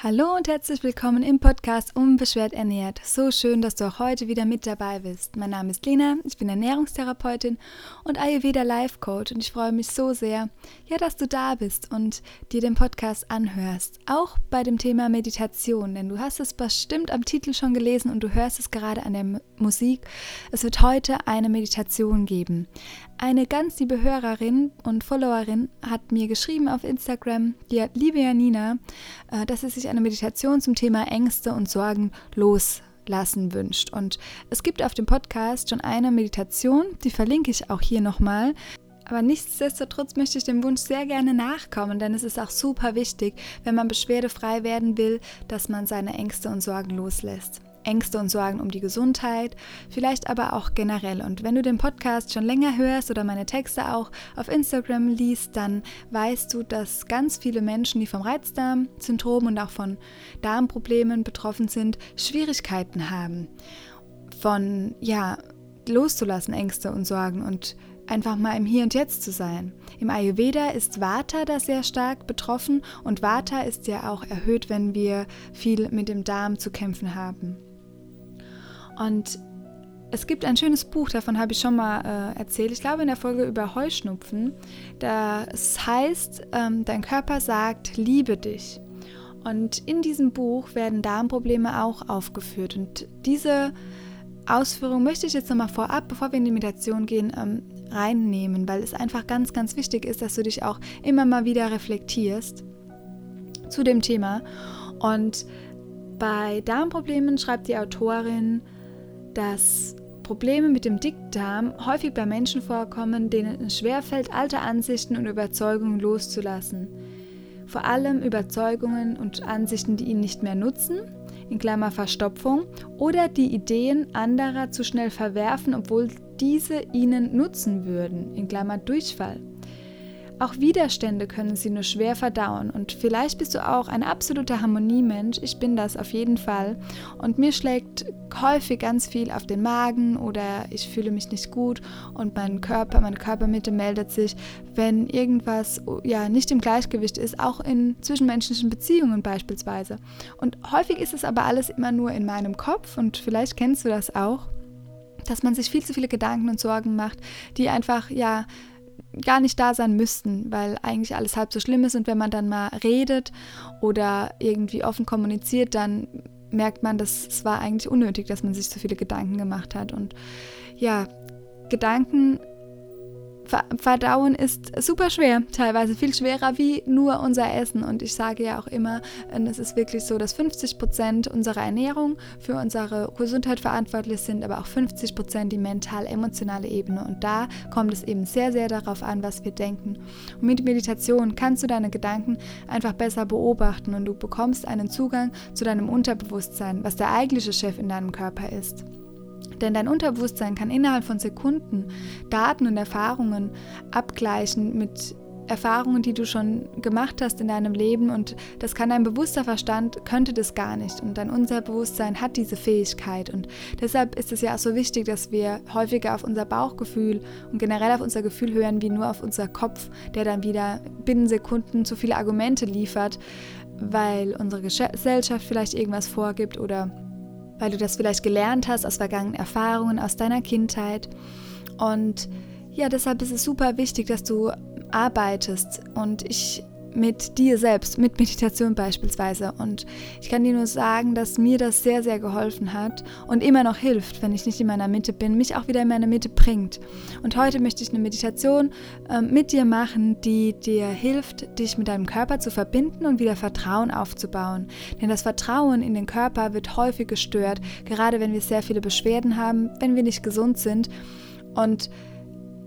Hallo und herzlich willkommen im Podcast Unbeschwert ernährt. So schön, dass du auch heute wieder mit dabei bist. Mein Name ist Lena, ich bin Ernährungstherapeutin und Ayurveda Life Coach und ich freue mich so sehr, ja, dass du da bist und dir den Podcast anhörst. Auch bei dem Thema Meditation, denn du hast es bestimmt am Titel schon gelesen und du hörst es gerade an der Musik. Es wird heute eine Meditation geben. Eine ganz liebe Hörerin und Followerin hat mir geschrieben auf Instagram, die liebe Janina, äh, dass sie sich eine Meditation zum Thema Ängste und Sorgen loslassen wünscht. Und es gibt auf dem Podcast schon eine Meditation, die verlinke ich auch hier nochmal. Aber nichtsdestotrotz möchte ich dem Wunsch sehr gerne nachkommen, denn es ist auch super wichtig, wenn man beschwerdefrei werden will, dass man seine Ängste und Sorgen loslässt. Ängste und Sorgen um die Gesundheit, vielleicht aber auch generell. Und wenn du den Podcast schon länger hörst oder meine Texte auch auf Instagram liest, dann weißt du, dass ganz viele Menschen, die vom Reizdarmsyndrom und auch von Darmproblemen betroffen sind, Schwierigkeiten haben. Von, ja, loszulassen Ängste und Sorgen und einfach mal im Hier und Jetzt zu sein. Im Ayurveda ist Vata da sehr stark betroffen und Vata ist ja auch erhöht, wenn wir viel mit dem Darm zu kämpfen haben. Und es gibt ein schönes Buch, davon habe ich schon mal äh, erzählt. Ich glaube in der Folge über Heuschnupfen. Das heißt, ähm, dein Körper sagt, liebe dich. Und in diesem Buch werden Darmprobleme auch aufgeführt. Und diese Ausführung möchte ich jetzt nochmal vorab, bevor wir in die Meditation gehen, ähm, reinnehmen, weil es einfach ganz, ganz wichtig ist, dass du dich auch immer mal wieder reflektierst zu dem Thema. Und bei Darmproblemen schreibt die Autorin, dass Probleme mit dem Dickdarm häufig bei Menschen vorkommen, denen es schwerfällt, alte Ansichten und Überzeugungen loszulassen. Vor allem Überzeugungen und Ansichten, die ihnen nicht mehr nutzen, in Klammer Verstopfung, oder die Ideen anderer zu schnell verwerfen, obwohl diese ihnen nutzen würden, in Klammer Durchfall. Auch Widerstände können sie nur schwer verdauen. Und vielleicht bist du auch ein absoluter Harmoniemensch, ich bin das auf jeden Fall. Und mir schlägt häufig ganz viel auf den Magen oder ich fühle mich nicht gut. Und mein Körper, meine Körpermitte meldet sich, wenn irgendwas ja nicht im Gleichgewicht ist, auch in zwischenmenschlichen Beziehungen beispielsweise. Und häufig ist es aber alles immer nur in meinem Kopf. Und vielleicht kennst du das auch, dass man sich viel zu viele Gedanken und Sorgen macht, die einfach ja gar nicht da sein müssten, weil eigentlich alles halb so schlimm ist. Und wenn man dann mal redet oder irgendwie offen kommuniziert, dann merkt man, dass es war eigentlich unnötig, dass man sich so viele Gedanken gemacht hat. Und ja, Gedanken Verdauen ist super schwer, teilweise viel schwerer wie nur unser Essen. Und ich sage ja auch immer, ähm, es ist wirklich so, dass 50 Prozent unserer Ernährung für unsere Gesundheit verantwortlich sind, aber auch 50 Prozent die mental-emotionale Ebene. Und da kommt es eben sehr, sehr darauf an, was wir denken. Und mit Meditation kannst du deine Gedanken einfach besser beobachten und du bekommst einen Zugang zu deinem Unterbewusstsein, was der eigentliche Chef in deinem Körper ist. Denn dein Unterbewusstsein kann innerhalb von Sekunden Daten und Erfahrungen abgleichen mit Erfahrungen, die du schon gemacht hast in deinem Leben. Und das kann dein bewusster Verstand, könnte das gar nicht. Und dein Unterbewusstsein hat diese Fähigkeit. Und deshalb ist es ja auch so wichtig, dass wir häufiger auf unser Bauchgefühl und generell auf unser Gefühl hören, wie nur auf unser Kopf, der dann wieder binnen Sekunden zu viele Argumente liefert, weil unsere Gesellschaft vielleicht irgendwas vorgibt oder weil du das vielleicht gelernt hast aus vergangenen Erfahrungen, aus deiner Kindheit. Und ja, deshalb ist es super wichtig, dass du arbeitest. Und ich mit dir selbst, mit Meditation beispielsweise. Und ich kann dir nur sagen, dass mir das sehr, sehr geholfen hat und immer noch hilft, wenn ich nicht in meiner Mitte bin, mich auch wieder in meine Mitte bringt. Und heute möchte ich eine Meditation äh, mit dir machen, die dir hilft, dich mit deinem Körper zu verbinden und wieder Vertrauen aufzubauen. Denn das Vertrauen in den Körper wird häufig gestört, gerade wenn wir sehr viele Beschwerden haben, wenn wir nicht gesund sind. Und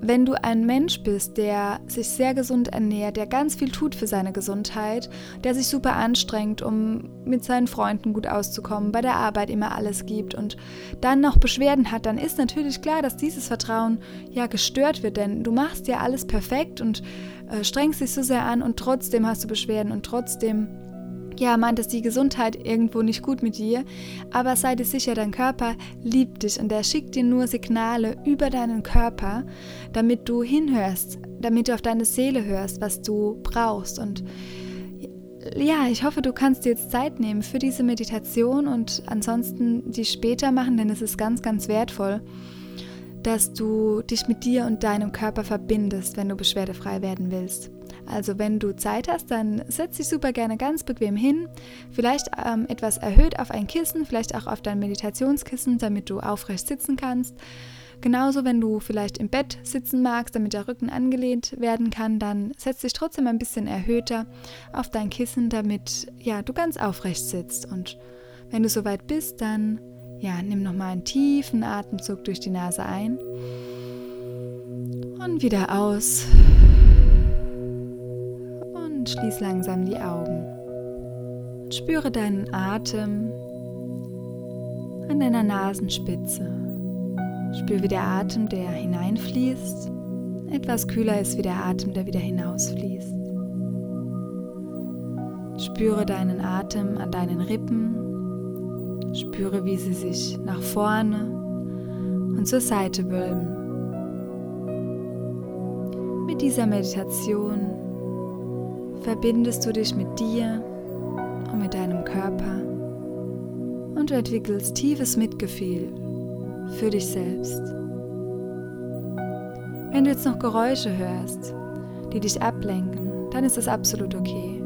wenn du ein Mensch bist, der sich sehr gesund ernährt, der ganz viel tut für seine Gesundheit, der sich super anstrengt, um mit seinen Freunden gut auszukommen, bei der Arbeit immer alles gibt und dann noch Beschwerden hat, dann ist natürlich klar, dass dieses Vertrauen ja gestört wird, denn du machst ja alles perfekt und äh, strengst dich so sehr an und trotzdem hast du Beschwerden und trotzdem ja, meint es die Gesundheit irgendwo nicht gut mit dir, aber sei dir sicher, dein Körper liebt dich und er schickt dir nur Signale über deinen Körper, damit du hinhörst, damit du auf deine Seele hörst, was du brauchst und ja, ich hoffe, du kannst dir jetzt Zeit nehmen für diese Meditation und ansonsten die später machen, denn es ist ganz, ganz wertvoll, dass du dich mit dir und deinem Körper verbindest, wenn du beschwerdefrei werden willst. Also wenn du Zeit hast, dann setz dich super gerne ganz bequem hin, vielleicht ähm, etwas erhöht auf ein Kissen, vielleicht auch auf dein Meditationskissen, damit du aufrecht sitzen kannst. Genauso, wenn du vielleicht im Bett sitzen magst, damit der Rücken angelehnt werden kann, dann setz dich trotzdem ein bisschen erhöhter auf dein Kissen, damit ja, du ganz aufrecht sitzt. Und wenn du soweit bist, dann ja, nimm nochmal einen tiefen Atemzug durch die Nase ein und wieder aus und schließ langsam die Augen. Spüre deinen Atem an deiner Nasenspitze. Spür, wie der Atem, der hineinfließt, etwas kühler ist wie der Atem, der wieder hinausfließt. Spüre deinen Atem an deinen Rippen. Spüre, wie sie sich nach vorne und zur Seite wölben. Mit dieser Meditation verbindest du dich mit dir und mit deinem Körper und du entwickelst tiefes Mitgefühl für dich selbst. Wenn du jetzt noch Geräusche hörst, die dich ablenken, dann ist das absolut okay.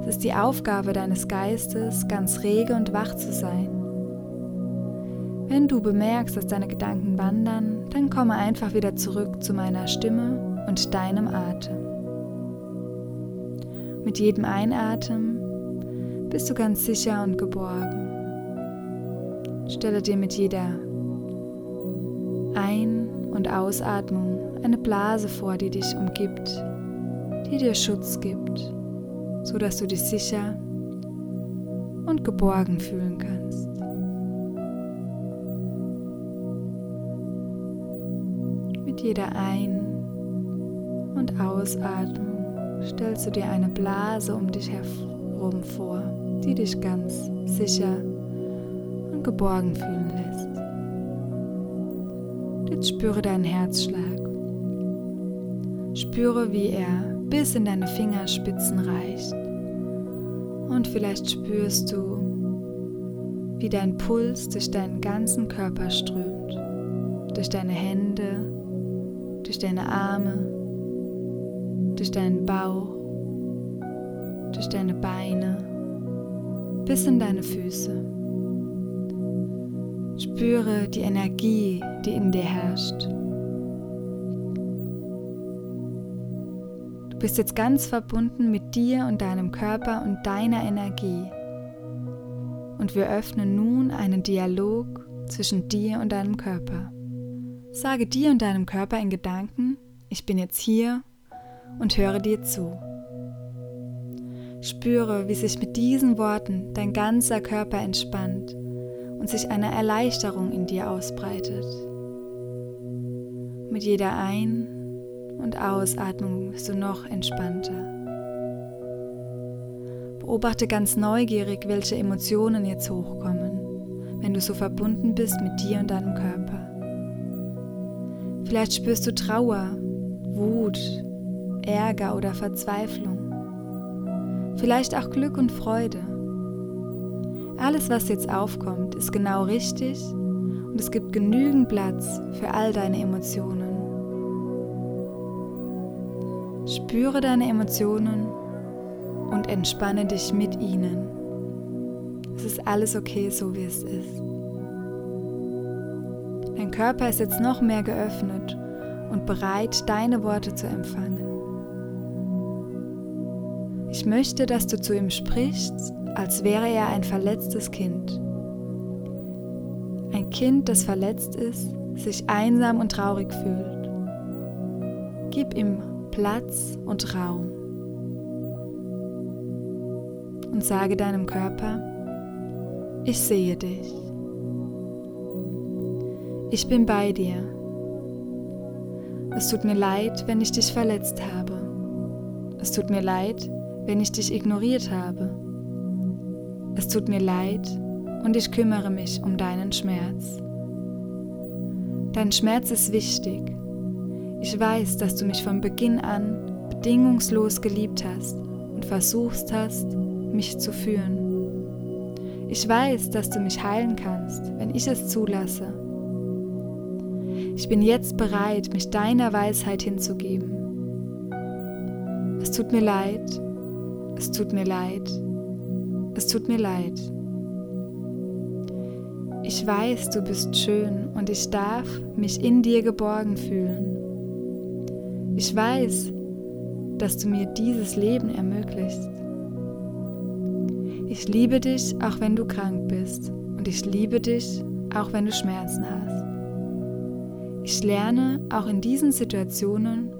Es ist die Aufgabe deines Geistes, ganz rege und wach zu sein. Wenn du bemerkst, dass deine Gedanken wandern, dann komme einfach wieder zurück zu meiner Stimme und deinem Atem. Mit jedem Einatmen bist du ganz sicher und geborgen. Stelle dir mit jeder ein- und Ausatmung eine Blase vor, die dich umgibt, die dir Schutz gibt, so dass du dich sicher und geborgen fühlen kannst. Mit jeder Ein- und Ausatmung stellst du dir eine Blase um dich herum vor, die dich ganz sicher und geborgen fühlen lässt. Jetzt spüre deinen Herzschlag. Spüre, wie er bis in deine Fingerspitzen reicht. Und vielleicht spürst du, wie dein Puls durch deinen ganzen Körper strömt. Durch deine Hände, durch deine Arme, durch deinen Bauch, durch deine Beine, bis in deine Füße. Spüre die Energie, die in dir herrscht. Du bist jetzt ganz verbunden mit dir und deinem Körper und deiner Energie. Und wir öffnen nun einen Dialog zwischen dir und deinem Körper. Sage dir und deinem Körper in Gedanken, ich bin jetzt hier und höre dir zu. Spüre, wie sich mit diesen Worten dein ganzer Körper entspannt und sich eine Erleichterung in dir ausbreitet. Mit jeder Ein- und Ausatmung bist du noch entspannter. Beobachte ganz neugierig, welche Emotionen jetzt hochkommen, wenn du so verbunden bist mit dir und deinem Körper. Vielleicht spürst du Trauer, Wut, Ärger oder Verzweiflung. Vielleicht auch Glück und Freude. Alles, was jetzt aufkommt, ist genau richtig und es gibt genügend Platz für all deine Emotionen. Spüre deine Emotionen und entspanne dich mit ihnen. Es ist alles okay, so wie es ist. Dein Körper ist jetzt noch mehr geöffnet und bereit, deine Worte zu empfangen. Ich möchte, dass du zu ihm sprichst als wäre er ein verletztes Kind. Ein Kind, das verletzt ist, sich einsam und traurig fühlt. Gib ihm Platz und Raum. Und sage deinem Körper, ich sehe dich. Ich bin bei dir. Es tut mir leid, wenn ich dich verletzt habe. Es tut mir leid, wenn ich dich ignoriert habe. Es tut mir leid und ich kümmere mich um deinen Schmerz. Dein Schmerz ist wichtig. Ich weiß, dass du mich von Beginn an bedingungslos geliebt hast und versuchst hast, mich zu führen. Ich weiß, dass du mich heilen kannst, wenn ich es zulasse. Ich bin jetzt bereit, mich deiner Weisheit hinzugeben. Es tut mir leid, es tut mir leid, es tut mir leid. Ich weiß, du bist schön und ich darf mich in dir geborgen fühlen. Ich weiß, dass du mir dieses Leben ermöglicht. Ich liebe dich, auch wenn du krank bist. Und ich liebe dich, auch wenn du Schmerzen hast. Ich lerne auch in diesen Situationen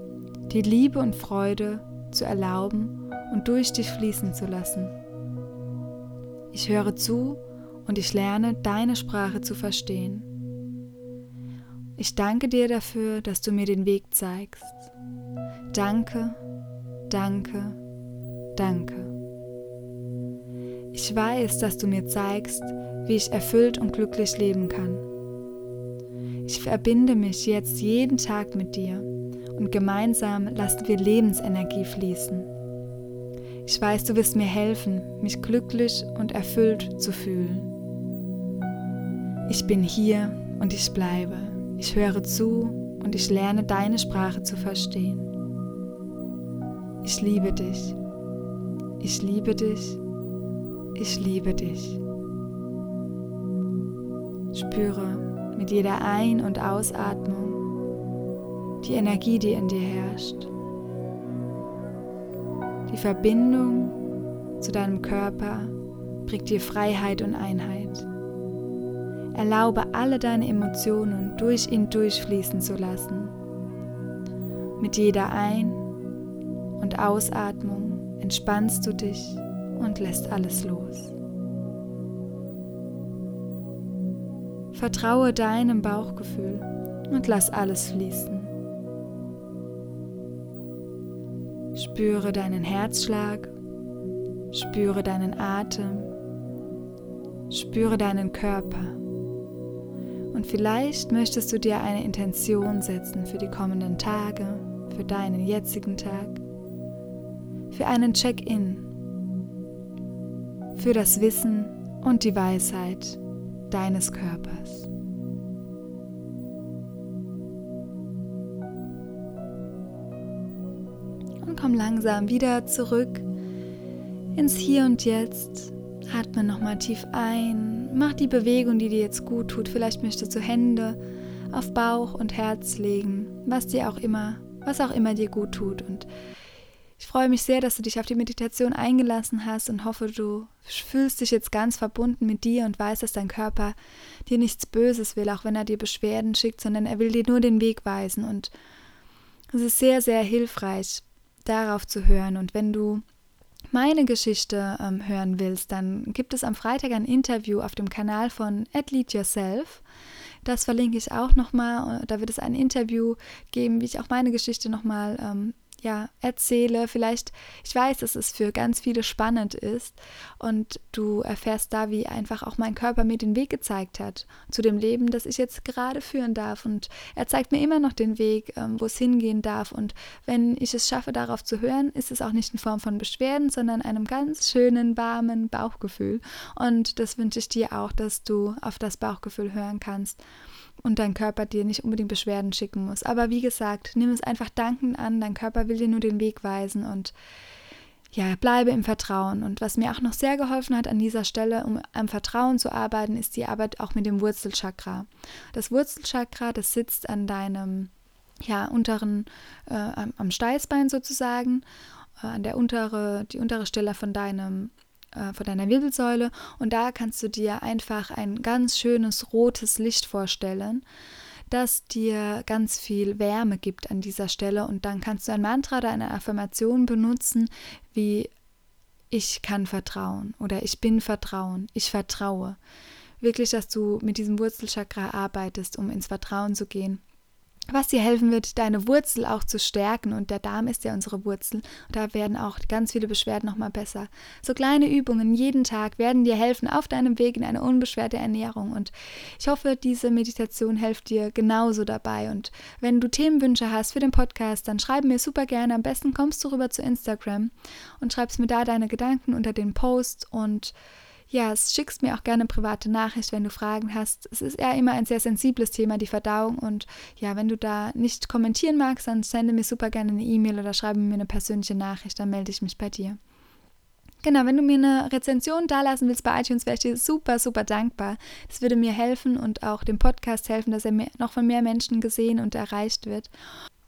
die Liebe und Freude zu erlauben und durch dich fließen zu lassen. Ich höre zu und ich lerne deine Sprache zu verstehen. Ich danke dir dafür, dass du mir den Weg zeigst. Danke, danke, danke. Ich weiß, dass du mir zeigst, wie ich erfüllt und glücklich leben kann. Ich verbinde mich jetzt jeden Tag mit dir und gemeinsam lassen wir Lebensenergie fließen. Ich weiß, du wirst mir helfen, mich glücklich und erfüllt zu fühlen. Ich bin hier und ich bleibe. Ich höre zu und ich lerne deine Sprache zu verstehen. Ich liebe dich. Ich liebe dich ich liebe dich. Spüre mit jeder Ein- und Ausatmung die Energie, die in dir herrscht. Die Verbindung zu deinem Körper bringt dir Freiheit und Einheit. Erlaube alle deine Emotionen durch ihn durchfließen zu lassen. Mit jeder Ein- und Ausatmung entspannst du dich und lässt alles los. Vertraue deinem Bauchgefühl und lass alles fließen. Spüre deinen Herzschlag, spüre deinen Atem, spüre deinen Körper. Und vielleicht möchtest du dir eine Intention setzen für die kommenden Tage, für deinen jetzigen Tag, für einen Check-in für das Wissen und die Weisheit deines Körpers. Komm langsam wieder zurück ins Hier und Jetzt. Atme nochmal tief ein. Mach die Bewegung, die dir jetzt gut tut. Vielleicht möchtest du Hände auf Bauch und Herz legen, was dir auch immer, was auch immer dir gut tut. Und ich freue mich sehr, dass du dich auf die Meditation eingelassen hast und hoffe, du fühlst dich jetzt ganz verbunden mit dir und weißt, dass dein Körper dir nichts Böses will, auch wenn er dir Beschwerden schickt, sondern er will dir nur den Weg weisen. Und es ist sehr, sehr hilfreich, darauf zu hören. Und wenn du meine Geschichte ähm, hören willst, dann gibt es am Freitag ein Interview auf dem Kanal von Athlete Yourself. Das verlinke ich auch nochmal. Da wird es ein Interview geben, wie ich auch meine Geschichte nochmal ähm, ja, erzähle. Vielleicht, ich weiß, dass es für ganz viele spannend ist und du erfährst da, wie einfach auch mein Körper mir den Weg gezeigt hat zu dem Leben, das ich jetzt gerade führen darf. Und er zeigt mir immer noch den Weg, ähm, wo es hingehen darf. Und wenn ich es schaffe, darauf zu hören, ist es auch nicht in Form von Beschwerden, sondern einem ganz schönen, warmen Bauchgefühl. Und das wünsche ich dir auch, dass du auf das Bauchgefühl hören kannst und dein Körper dir nicht unbedingt Beschwerden schicken muss. Aber wie gesagt, nimm es einfach dankend an, dein Körper will dir nur den Weg weisen und ja, bleibe im Vertrauen. Und was mir auch noch sehr geholfen hat an dieser Stelle, um am Vertrauen zu arbeiten, ist die Arbeit auch mit dem Wurzelchakra. Das Wurzelchakra, das sitzt an deinem ja, unteren, äh, am Steißbein sozusagen, äh, an der untere, die untere Stelle von deinem äh, von deiner Wirbelsäule. Und da kannst du dir einfach ein ganz schönes rotes Licht vorstellen, das dir ganz viel Wärme gibt an dieser Stelle. Und dann kannst du ein Mantra oder eine Affirmation benutzen, wie ich kann vertrauen oder ich bin Vertrauen, ich vertraue. Wirklich, dass du mit diesem Wurzelchakra arbeitest, um ins Vertrauen zu gehen was dir helfen wird, deine Wurzel auch zu stärken. Und der Darm ist ja unsere Wurzel. Und da werden auch ganz viele Beschwerden nochmal besser. So kleine Übungen jeden Tag werden dir helfen auf deinem Weg in eine unbeschwerte Ernährung. Und ich hoffe, diese Meditation hilft dir genauso dabei. Und wenn du Themenwünsche hast für den Podcast, dann schreib mir super gerne. Am besten kommst du rüber zu Instagram und schreibst mir da deine Gedanken unter den Post und ja, schickst mir auch gerne private Nachricht, wenn du Fragen hast. Es ist eher immer ein sehr sensibles Thema, die Verdauung. Und ja, wenn du da nicht kommentieren magst, dann sende mir super gerne eine E-Mail oder schreibe mir eine persönliche Nachricht, dann melde ich mich bei dir. Genau, wenn du mir eine Rezension dalassen willst bei iTunes, wäre ich dir super, super dankbar. Das würde mir helfen und auch dem Podcast helfen, dass er noch von mehr Menschen gesehen und erreicht wird.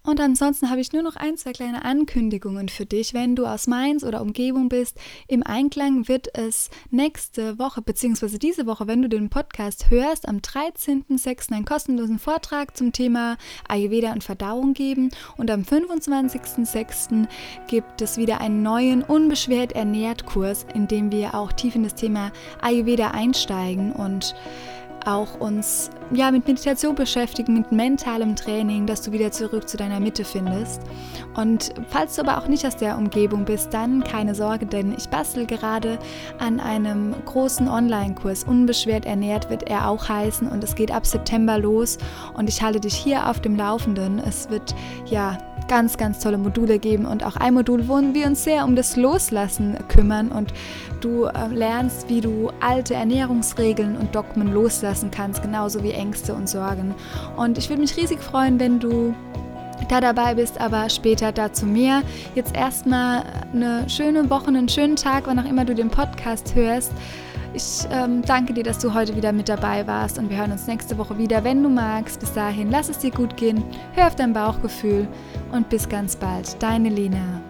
Und ansonsten habe ich nur noch ein, zwei kleine Ankündigungen für dich. Wenn du aus Mainz oder Umgebung bist, im Einklang wird es nächste Woche, beziehungsweise diese Woche, wenn du den Podcast hörst, am 13.06. einen kostenlosen Vortrag zum Thema Ayurveda und Verdauung geben. Und am 25.06. gibt es wieder einen neuen Unbeschwert ernährt Kurs, in dem wir auch tief in das Thema Ayurveda einsteigen und auch uns ja, mit Meditation beschäftigen, mit mentalem Training, dass du wieder zurück zu deiner Mitte findest. Und falls du aber auch nicht aus der Umgebung bist, dann keine Sorge, denn ich bastel gerade an einem großen Online-Kurs. Unbeschwert ernährt wird er auch heißen und es geht ab September los und ich halte dich hier auf dem Laufenden. Es wird ja ganz, ganz tolle Module geben und auch ein Modul, wo wir uns sehr um das Loslassen kümmern und du äh, lernst, wie du alte Ernährungsregeln und Dogmen loslassen kannst, genauso wie Ängste und Sorgen. Und ich würde mich riesig freuen, wenn du da dabei bist, aber später dazu mehr. Jetzt erstmal eine schöne Woche, einen schönen Tag, wann auch immer du den Podcast hörst. Ich ähm, danke dir, dass du heute wieder mit dabei warst und wir hören uns nächste Woche wieder, wenn du magst. Bis dahin, lass es dir gut gehen, hör auf dein Bauchgefühl und bis ganz bald. Deine Lena.